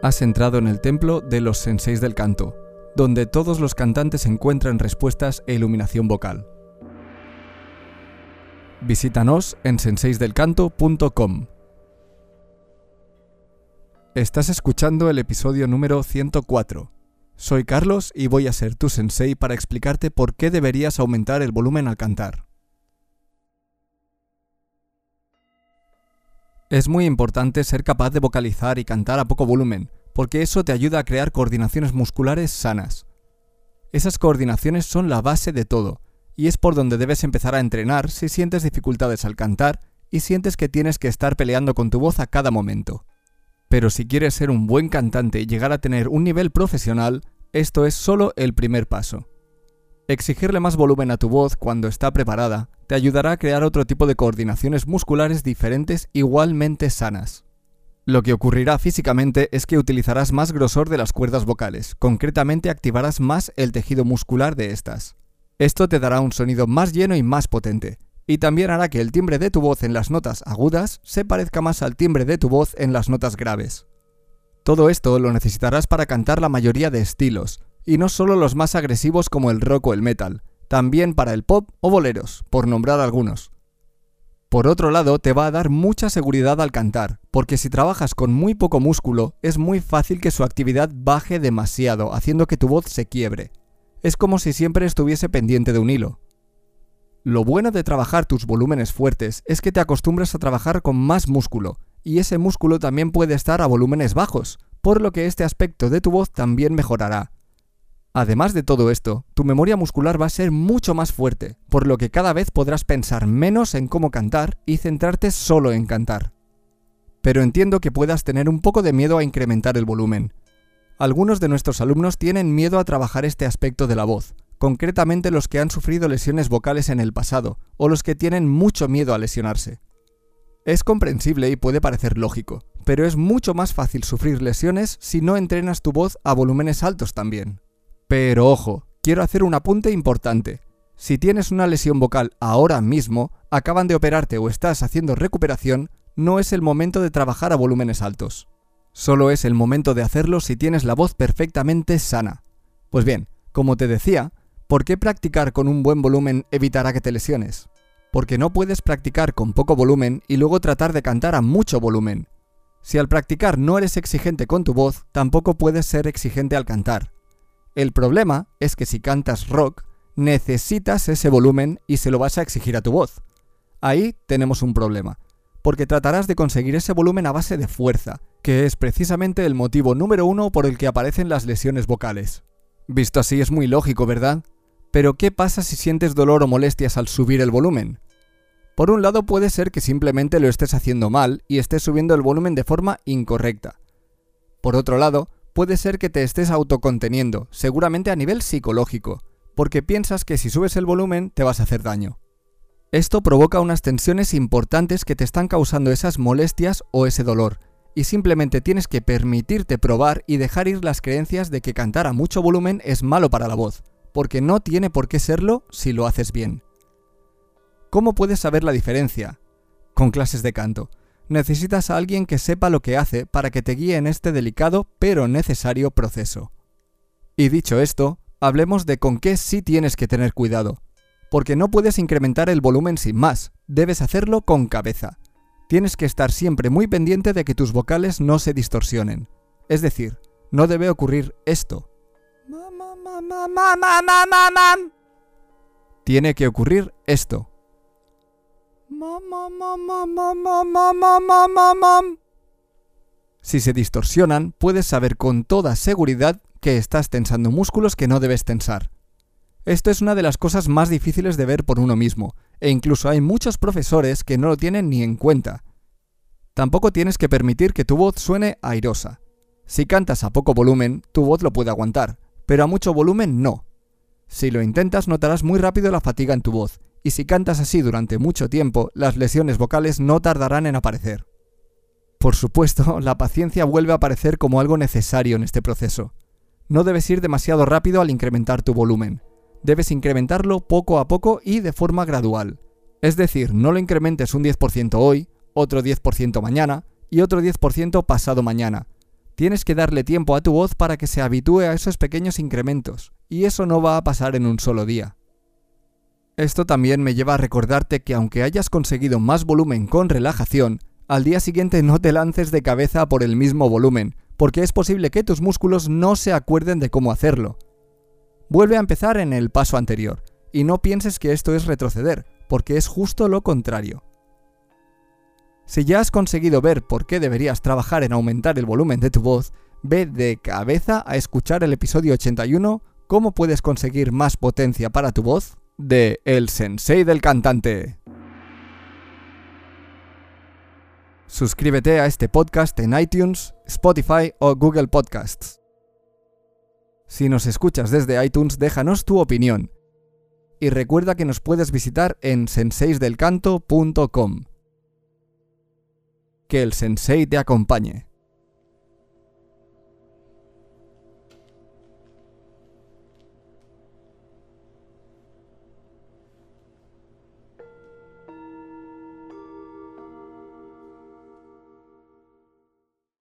Has entrado en el templo de los senseis del canto, donde todos los cantantes encuentran respuestas e iluminación vocal. Visítanos en senseisdelcanto.com. Estás escuchando el episodio número 104. Soy Carlos y voy a ser tu sensei para explicarte por qué deberías aumentar el volumen al cantar. Es muy importante ser capaz de vocalizar y cantar a poco volumen, porque eso te ayuda a crear coordinaciones musculares sanas. Esas coordinaciones son la base de todo, y es por donde debes empezar a entrenar si sientes dificultades al cantar y sientes que tienes que estar peleando con tu voz a cada momento. Pero si quieres ser un buen cantante y llegar a tener un nivel profesional, esto es solo el primer paso. Exigirle más volumen a tu voz cuando está preparada te ayudará a crear otro tipo de coordinaciones musculares diferentes igualmente sanas. Lo que ocurrirá físicamente es que utilizarás más grosor de las cuerdas vocales, concretamente activarás más el tejido muscular de estas. Esto te dará un sonido más lleno y más potente, y también hará que el timbre de tu voz en las notas agudas se parezca más al timbre de tu voz en las notas graves. Todo esto lo necesitarás para cantar la mayoría de estilos, y no solo los más agresivos como el rock o el metal, también para el pop o boleros, por nombrar algunos. Por otro lado, te va a dar mucha seguridad al cantar, porque si trabajas con muy poco músculo, es muy fácil que su actividad baje demasiado, haciendo que tu voz se quiebre. Es como si siempre estuviese pendiente de un hilo. Lo bueno de trabajar tus volúmenes fuertes es que te acostumbras a trabajar con más músculo, y ese músculo también puede estar a volúmenes bajos, por lo que este aspecto de tu voz también mejorará, Además de todo esto, tu memoria muscular va a ser mucho más fuerte, por lo que cada vez podrás pensar menos en cómo cantar y centrarte solo en cantar. Pero entiendo que puedas tener un poco de miedo a incrementar el volumen. Algunos de nuestros alumnos tienen miedo a trabajar este aspecto de la voz, concretamente los que han sufrido lesiones vocales en el pasado o los que tienen mucho miedo a lesionarse. Es comprensible y puede parecer lógico, pero es mucho más fácil sufrir lesiones si no entrenas tu voz a volúmenes altos también. Pero ojo, quiero hacer un apunte importante. Si tienes una lesión vocal ahora mismo, acaban de operarte o estás haciendo recuperación, no es el momento de trabajar a volúmenes altos. Solo es el momento de hacerlo si tienes la voz perfectamente sana. Pues bien, como te decía, ¿por qué practicar con un buen volumen evitará que te lesiones? Porque no puedes practicar con poco volumen y luego tratar de cantar a mucho volumen. Si al practicar no eres exigente con tu voz, tampoco puedes ser exigente al cantar. El problema es que si cantas rock, necesitas ese volumen y se lo vas a exigir a tu voz. Ahí tenemos un problema, porque tratarás de conseguir ese volumen a base de fuerza, que es precisamente el motivo número uno por el que aparecen las lesiones vocales. Visto así es muy lógico, ¿verdad? Pero ¿qué pasa si sientes dolor o molestias al subir el volumen? Por un lado puede ser que simplemente lo estés haciendo mal y estés subiendo el volumen de forma incorrecta. Por otro lado, puede ser que te estés autoconteniendo, seguramente a nivel psicológico, porque piensas que si subes el volumen te vas a hacer daño. Esto provoca unas tensiones importantes que te están causando esas molestias o ese dolor, y simplemente tienes que permitirte probar y dejar ir las creencias de que cantar a mucho volumen es malo para la voz, porque no tiene por qué serlo si lo haces bien. ¿Cómo puedes saber la diferencia? Con clases de canto necesitas a alguien que sepa lo que hace para que te guíe en este delicado pero necesario proceso. Y dicho esto, hablemos de con qué sí tienes que tener cuidado. Porque no puedes incrementar el volumen sin más, debes hacerlo con cabeza. Tienes que estar siempre muy pendiente de que tus vocales no se distorsionen. Es decir, no debe ocurrir esto. Tiene que ocurrir esto. Si se distorsionan, puedes saber con toda seguridad que estás tensando músculos que no debes tensar. Esto es una de las cosas más difíciles de ver por uno mismo, e incluso hay muchos profesores que no lo tienen ni en cuenta. Tampoco tienes que permitir que tu voz suene airosa. Si cantas a poco volumen, tu voz lo puede aguantar, pero a mucho volumen no. Si lo intentas notarás muy rápido la fatiga en tu voz, y si cantas así durante mucho tiempo, las lesiones vocales no tardarán en aparecer. Por supuesto, la paciencia vuelve a aparecer como algo necesario en este proceso. No debes ir demasiado rápido al incrementar tu volumen. Debes incrementarlo poco a poco y de forma gradual. Es decir, no lo incrementes un 10% hoy, otro 10% mañana y otro 10% pasado mañana, Tienes que darle tiempo a tu voz para que se habitúe a esos pequeños incrementos, y eso no va a pasar en un solo día. Esto también me lleva a recordarte que aunque hayas conseguido más volumen con relajación, al día siguiente no te lances de cabeza por el mismo volumen, porque es posible que tus músculos no se acuerden de cómo hacerlo. Vuelve a empezar en el paso anterior, y no pienses que esto es retroceder, porque es justo lo contrario. Si ya has conseguido ver por qué deberías trabajar en aumentar el volumen de tu voz, ve de cabeza a escuchar el episodio 81, cómo puedes conseguir más potencia para tu voz, de El Sensei del Cantante. Suscríbete a este podcast en iTunes, Spotify o Google Podcasts. Si nos escuchas desde iTunes, déjanos tu opinión. Y recuerda que nos puedes visitar en senseisdelcanto.com. Que el sensei te acompañe.